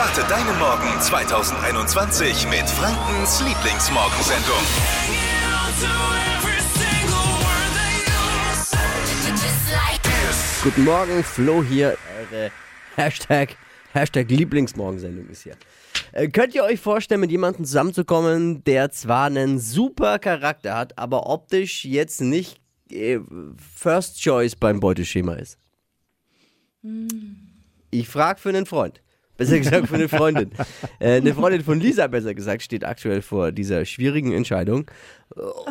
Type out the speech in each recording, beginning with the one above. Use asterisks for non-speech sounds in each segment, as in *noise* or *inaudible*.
Starte deinen Morgen 2021 mit Frankens Lieblingsmorgensendung. Guten Morgen, Flo hier. Eure Hashtag, Hashtag Lieblingsmorgensendung ist hier. Äh, könnt ihr euch vorstellen, mit jemandem zusammenzukommen, der zwar einen super Charakter hat, aber optisch jetzt nicht äh, First Choice beim Beuteschema ist? Ich frage für einen Freund. Besser gesagt für eine Freundin. äh, eine Freundin von Lisa, besser gesagt, steht aktuell vor dieser schwierigen Entscheidung.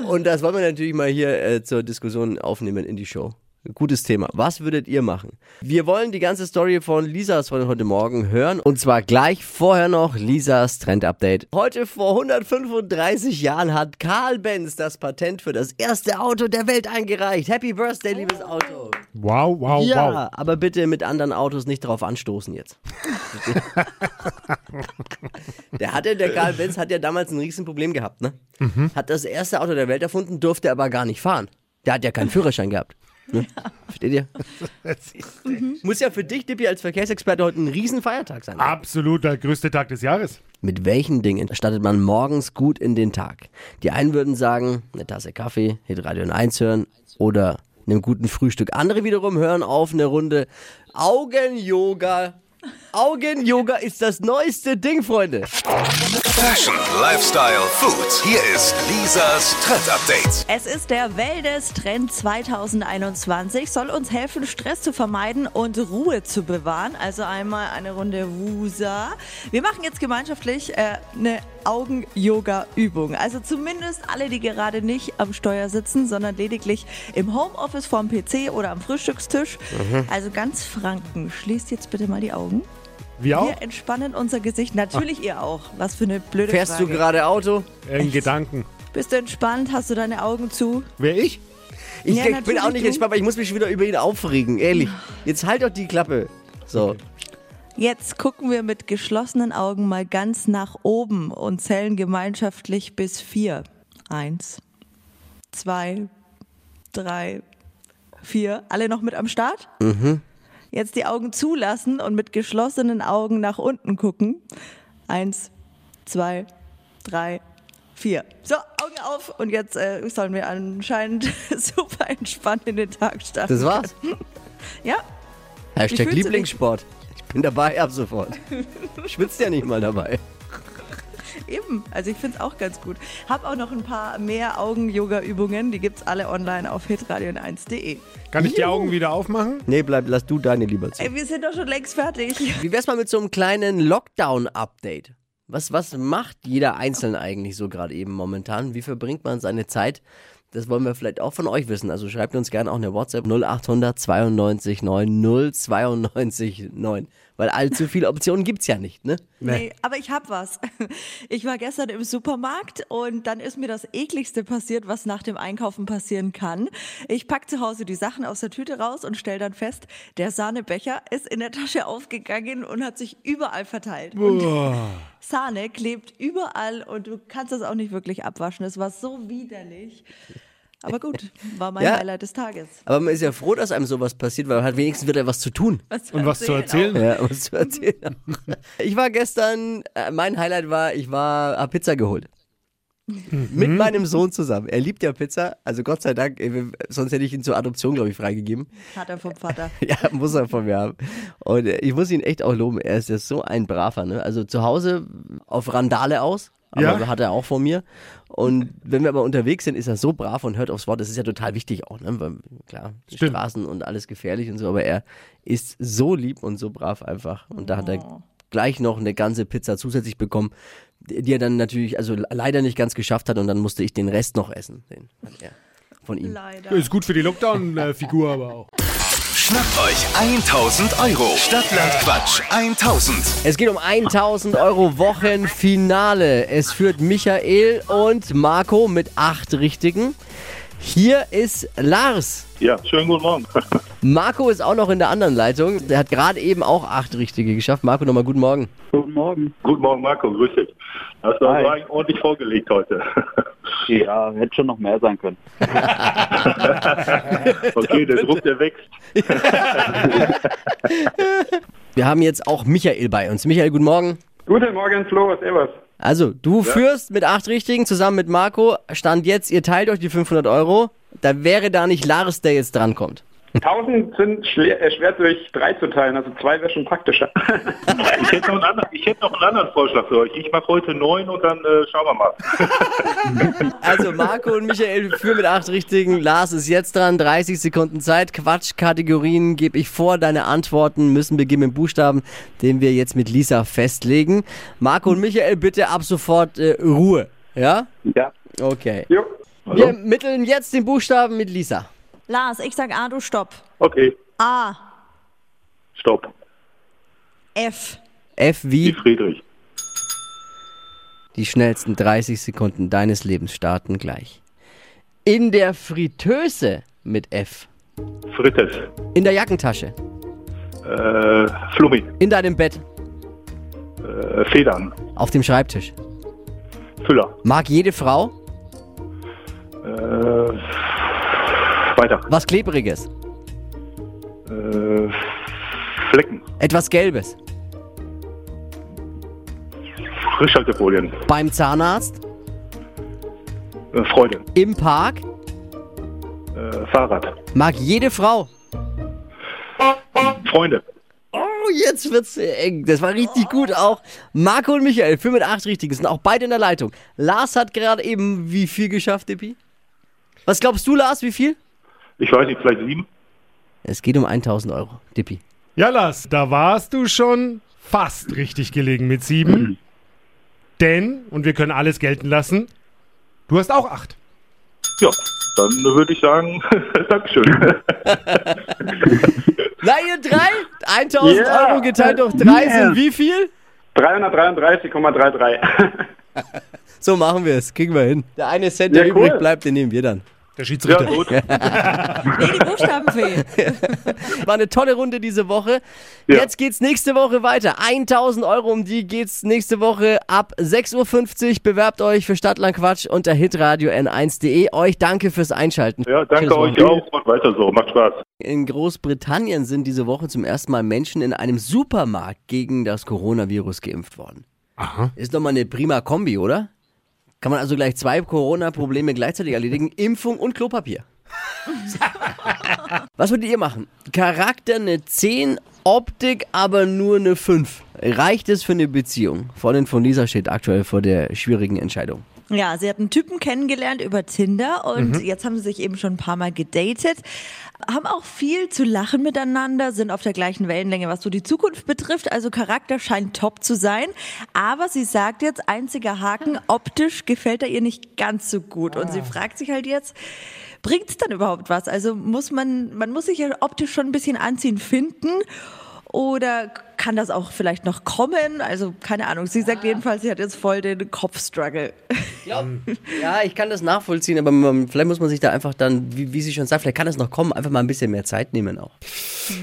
Und das wollen wir natürlich mal hier äh, zur Diskussion aufnehmen in die Show. Gutes Thema. Was würdet ihr machen? Wir wollen die ganze Story von Lisas von heute Morgen hören. Und zwar gleich vorher noch Lisas Trend-Update. Heute vor 135 Jahren hat Karl Benz das Patent für das erste Auto der Welt eingereicht. Happy Birthday, liebes Auto. Wow, wow, Ja, wow. aber bitte mit anderen Autos nicht drauf anstoßen jetzt. der hatte, der Karl Benz hat ja damals ein Riesenproblem gehabt, ne? Hat das erste Auto der Welt erfunden, durfte aber gar nicht fahren. Der hat ja keinen Führerschein gehabt. Ne? Versteht ihr? *laughs* Muss ja für dich, Dippi, als Verkehrsexperte heute ein Riesenfeiertag sein. Absolut der größte Tag des Jahres. Mit welchen Dingen startet man morgens gut in den Tag? Die einen würden sagen, eine Tasse Kaffee, Hitradio 1 hören oder einem guten Frühstück. Andere wiederum hören auf eine Runde Augen-Yoga. Augen-Yoga ist das neueste Ding, Freunde. Fashion, Lifestyle, Food. Hier ist Lisas Trend Update. Es ist der Wellness-Trend 2021, soll uns helfen, Stress zu vermeiden und Ruhe zu bewahren. Also einmal eine Runde Wusa. Wir machen jetzt gemeinschaftlich äh, eine Augen-Yoga-Übung. Also zumindest alle, die gerade nicht am Steuer sitzen, sondern lediglich im Homeoffice vorm PC oder am Frühstückstisch. Also ganz Franken, schließt jetzt bitte mal die Augen. Wir auch? Wir entspannen unser Gesicht. Natürlich ihr auch. Was für eine blöde Fährst Frage. du gerade Auto? In Gedanken. Bist du entspannt? Hast du deine Augen zu? Wer ich? Ich, Ja, ich bin auch nicht du. entspannt, weil ich muss mich schon wieder über ihn aufregen. Ehrlich. Jetzt halt doch die Klappe. So. Jetzt gucken wir mit geschlossenen Augen mal ganz nach oben und zählen gemeinschaftlich bis vier. Eins, zwei, drei, vier. Alle noch mit am Start? Jetzt die Augen zulassen und mit geschlossenen Augen nach unten gucken. Eins, zwei, drei, vier. So, Augen auf und jetzt äh, sollen wir anscheinend *laughs* super entspannt in den Tag starten. Das war's. Ja, Hashtag? Lieblingssport. Ich bin dabei ab sofort. Schwitzt ja nicht mal dabei. Eben, also ich finde es auch ganz gut. Hab auch noch ein paar mehr Augen-Yoga-Übungen, die gibt's alle online auf hitradio1.de. Kann ich die Juhu. Augen wieder aufmachen? Nee, bleib, lass du deine lieber zu. Ey, wir sind doch schon längst fertig. Wie wär's mal mit so einem kleinen Lockdown-Update? Was, was macht jeder Einzelne eigentlich so gerade eben momentan? Wie verbringt man seine Zeit? Das wollen wir vielleicht auch von euch wissen. Also schreibt uns gerne auch eine WhatsApp 0800 92 9 092 9. Weil allzu viele Optionen gibt's ja nicht, ne? Nee, aber ich hab was. *laughs* Ich war gestern im Supermarkt und dann ist mir das ekligste passiert, was nach dem Einkaufen passieren kann. Ich pack zu Hause die Sachen aus der Tüte raus und stell dann fest, der Sahnebecher ist in der Tasche aufgegangen und hat sich überall verteilt. Und Sahne klebt überall und du kannst das auch nicht wirklich abwaschen. Es war so widerlich. Aber gut, *laughs* war mein Ja. Highlight des Tages. Aber man ist ja froh, dass einem sowas passiert, weil man hat wenigstens wieder was zu tun. Und was zu erzählen? Ja, was zu erzählen. Ich war gestern, äh, mein Highlight war, ich war, hab Pizza geholt. Mit meinem Sohn zusammen. Er liebt ja Pizza, also Gott sei Dank, äh, sonst hätte ich ihn zur Adoption, glaube ich, freigegeben. Vater vom Vater. *laughs* Ja, muss er von mir haben. Und äh, ich muss ihn echt auch loben. Er ist ja so ein braver, ne? Also zu Hause auf Randale aus, aber Ja. hat er auch von mir. Und wenn wir aber unterwegs sind, ist er so brav und hört aufs Wort. Das ist ja total wichtig auch, ne? Weil, klar, Stimmt. Straßen und alles gefährlich und so, aber er ist so lieb und so brav einfach. Und da hat er gleich noch eine ganze Pizza zusätzlich bekommen, die die er dann natürlich, also leider nicht ganz geschafft hat und dann musste ich den Rest noch essen. Den hat er von ihm. Leider. Ist gut für die Lockdown-Figur aber auch. Schnappt euch 1000 Euro. Stadtland Quatsch 1000. Es geht um 1000 Euro Wochenfinale. Es führt Michael und Marco mit acht Richtigen. Hier ist Lars. Ja, schönen guten Morgen. *laughs* Marco ist auch noch in der anderen Leitung. Der hat gerade eben auch acht Richtige geschafft. Marco, nochmal guten Morgen. Guten Morgen. Guten Morgen, Marco, grüß dich. Hast du Hi. ordentlich vorgelegt heute. *laughs* Ja, hätte schon noch mehr sein können. *laughs* okay, der Druck, der wächst. Wir haben jetzt auch Michael bei uns. Michael, guten Morgen. Guten Morgen, Flo, servus. Also, du führst mit acht Richtigen zusammen mit Marco. Stand jetzt, ihr teilt euch die 500 Euro. Da wäre da nicht Lars, der jetzt drankommt. 1000 sind schwer, äh, schwer durch drei zu teilen, also zwei wäre schon praktischer. *laughs* Ich hätte, noch einen anderen, ich hätte noch einen anderen Vorschlag für euch. Ich mache heute neun und dann äh, schauen wir mal. *laughs* Also, Marco und Michael führen mit acht Richtigen. Lars ist jetzt dran. 30 Sekunden Zeit. Quatschkategorien gebe ich vor. Deine Antworten müssen beginnen mit Buchstaben, den wir jetzt mit Lisa festlegen. Marco und Michael, bitte ab sofort äh, Ruhe. Ja? ja. Okay. Jo. Wir mitteln jetzt den Buchstaben mit Lisa. Lars, ich sag A, du stopp. Okay, A, stopp. F. F Wie wie Friedrich. die schnellsten 30 Sekunden deines Lebens starten gleich. In der Fritteuse mit F. Frittes. In der Jackentasche. Äh, Flummi. In deinem Bett. Äh, Federn. Auf dem Schreibtisch. Füller. Mag jede Frau Äh, weiter. was Klebriges. Äh, Flecken. Etwas Gelbes. Frischhaltefolien. Beim Zahnarzt. Äh, Freude. Im Park. Äh, Fahrrad. Mag jede Frau. Freunde. Oh, jetzt wird's eng. Das war richtig gut auch. Marco und Michael, 5 mit 8 Richtigen, sind auch beide in der Leitung. Lars hat gerade eben wie viel geschafft, Dippi? Was glaubst du, Lars, wie viel? Ich weiß nicht, vielleicht sieben? Es geht um 1000 Euro, Dippi. Ja, Lars, da warst du schon fast richtig gelegen mit sieben. Denn, und wir können alles gelten lassen, du hast auch acht. Ja, dann würde ich sagen, *laughs* Dankeschön. *laughs* Na, ihr drei? 1000 Yeah. Euro geteilt durch drei Yeah. sind wie viel? 333,33. *laughs* So machen wir es. Kriegen wir hin. Der eine Cent, der Ja, cool. übrig bleibt, den nehmen wir dann. Der Ja, Schiedsrichter. gut. Nee, die Buchstabenfee. *laughs* War eine tolle Runde diese Woche. Ja. Jetzt geht's nächste Woche weiter. 1000 Euro, um die geht's nächste Woche ab 6.50 Uhr. Bewerbt euch für Stadtland Quatsch unter hitradio n1.de. Euch danke fürs Einschalten. Ja, danke Schönes euch Wochenende. auch und weiter so. Macht Spaß. In Großbritannien sind diese Woche zum ersten Mal Menschen in einem Supermarkt gegen das Coronavirus geimpft worden. Aha. Ist doch mal eine prima Kombi, oder? Kann man also gleich zwei Corona-Probleme gleichzeitig erledigen? *laughs* Impfung und Klopapier. Was würdet ihr machen? Charakter eine 10, Optik aber nur eine 5. Reicht es für eine Beziehung? Freundin von Lisa steht aktuell vor der schwierigen Entscheidung. Ja, sie hat einen Typen kennengelernt über Tinder und jetzt haben sie sich eben schon ein paar Mal gedatet. Haben auch viel zu lachen miteinander, sind auf der gleichen Wellenlänge, was so die Zukunft betrifft. Also Charakter scheint top zu sein. Aber sie sagt jetzt, einziger Haken, optisch gefällt er ihr nicht ganz so gut. Und sie fragt sich halt jetzt, bringt's dann überhaupt was? Also muss man, man muss sich ja optisch schon ein bisschen anziehen finden. Oder kann das auch vielleicht noch kommen? Also keine Ahnung. Sie sagt jedenfalls, sie hat jetzt voll den Kopfstruggle. Ja, ich kann das nachvollziehen, aber man, vielleicht muss man sich da einfach dann, wie, wie sie schon sagt, vielleicht kann es noch kommen, einfach mal ein bisschen mehr Zeit nehmen auch.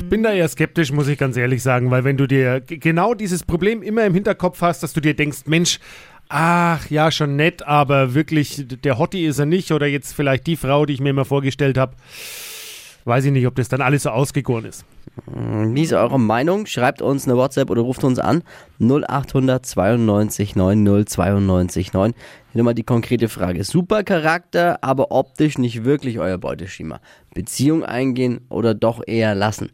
Bin da eher skeptisch, muss ich ganz ehrlich sagen, weil wenn du dir genau dieses Problem immer im Hinterkopf hast, dass du dir denkst, Mensch, ach ja, schon nett, aber wirklich der Hottie ist er nicht oder jetzt vielleicht die Frau, die ich mir immer vorgestellt habe, weiß ich nicht, ob das dann alles so ausgegoren ist. Wie ist eure Meinung? Schreibt uns eine WhatsApp oder ruft uns an. 0800 92 90 92 9. Hier nochmal die konkrete Frage. Super Charakter, aber optisch nicht wirklich euer Beuteschema. Beziehung eingehen oder doch eher lassen?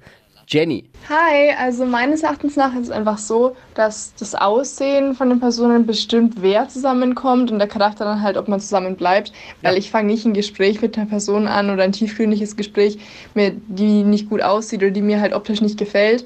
Jenny, Hi, also meines Erachtens nach ist es einfach so, dass das Aussehen von den Personen bestimmt, wer zusammenkommt und der Charakter dann halt, ob man zusammen bleibt. Weil ich fange nicht ein Gespräch mit einer Person an oder ein tiefgründiges Gespräch, die nicht gut aussieht oder die mir halt optisch nicht gefällt,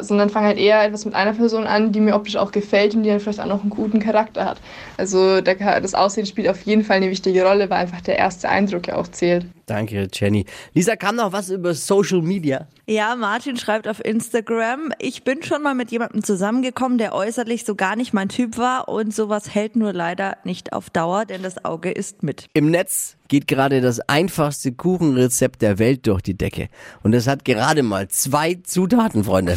sondern fange halt eher etwas mit einer Person an, die mir optisch auch gefällt und die dann vielleicht auch noch einen guten Charakter hat. Also der, das Aussehen spielt auf jeden Fall eine wichtige Rolle, weil einfach der erste Eindruck ja auch zählt. danke Jenny. Lisa, kam noch was über Social Media? Ja, Martin schreibt auf Instagram, ich bin schon mal mit jemandem zusammengekommen, der äußerlich so gar nicht mein Typ war und sowas hält nur leider nicht auf Dauer, denn das Auge ist mit. Im Netz geht gerade das einfachste Kuchenrezept der Welt durch die Decke. Und es hat gerade mal zwei Zutaten, Freunde.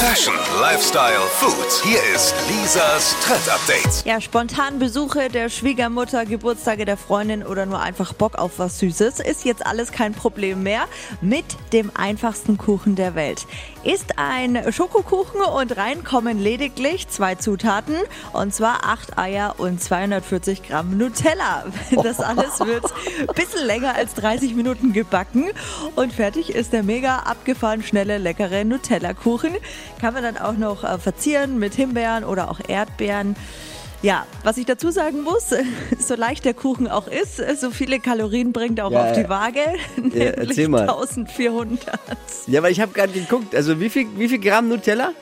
Fashion, Lifestyle, Food. Hier ist Lisas Trend Update. Ja, spontan Besuche der Schwiegermutter, Geburtstage der Freundin oder nur einfach Bock auf was Süßes ist jetzt alles kein Problem mehr mit dem einfachsten Kuchen der Welt. Ist ein Schokokuchen und rein kommen lediglich zwei Zutaten und zwar acht Eier und 240 Gramm Nutella. *laughs* Das alles wird ein bisschen länger als 30 Minuten gebacken und fertig ist der mega abgefahren schnelle, leckere Nutella-Kuchen. Kann man dann auch noch äh, verzieren mit Himbeeren oder auch Erdbeeren. Ja, was ich dazu sagen muss, *laughs* so leicht der Kuchen auch ist, so viele Kalorien bringt er auch Ja, auf die. Waage, Ja, *laughs* nämlich erzähl mal. 1400, Ja, aber ich habe gerade geguckt, also wie viel, wie viel Gramm Nutella?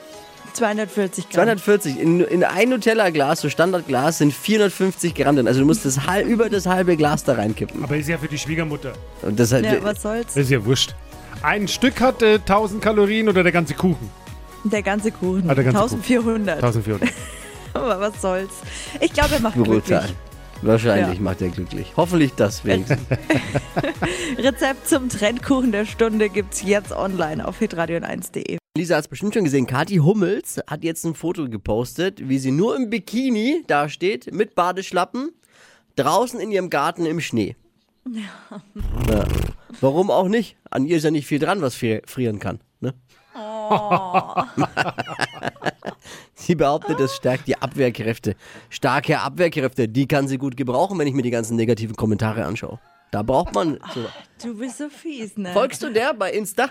240 Gramm. 240. In, in ein Nutella-Glas, so Standardglas, sind 450 Gramm drin. Also du musst das halb, über das halbe Glas da reinkippen. Aber ist ja für die Schwiegermutter. Und das halt, Ja, was soll's? Das ist ja wurscht. Ein Stück hat äh, 1000 Kalorien oder der ganze Kuchen? Der ganze Kuchen. Ah, der ganze 1400. 1400. *laughs* Aber was soll's? Ich glaube, er macht brutal. glücklich. Wahrscheinlich Ja. macht er glücklich. Hoffentlich das wenigstens. *laughs* Rezept zum Trendkuchen der Stunde gibt's jetzt online auf hitradio1.de. Lisa hat es bestimmt schon gesehen. Kathi Hummels hat jetzt ein Foto gepostet, wie sie nur im Bikini dasteht, mit Badeschlappen, draußen in ihrem Garten im Schnee. Ja. Warum auch nicht? An ihr ist ja nicht viel dran, was fri- frieren kann. Ne? *laughs* sie behauptet, das stärkt die Abwehrkräfte. Starke Abwehrkräfte, die kann sie gut gebrauchen, wenn ich mir die ganzen negativen Kommentare anschaue. Da braucht man so. Du bist so fies, ne? Folgst du der bei Insta?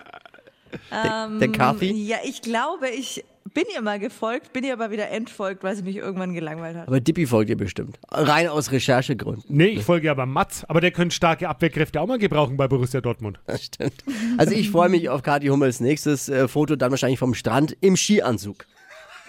Der, der Kathy? Ja, ich glaube, ich bin ihr mal gefolgt, bin ihr aber wieder entfolgt, weil sie mich irgendwann gelangweilt hat. Aber Dippy folgt ihr bestimmt. Rein aus Recherchegründen. Nee, ich folge aber Mats. Aber der könnte starke Abwehrkräfte auch mal gebrauchen bei Borussia Dortmund. Das stimmt. Also ich freue mich auf Kathi Hummels nächstes äh, Foto, dann wahrscheinlich vom Strand im Skianzug.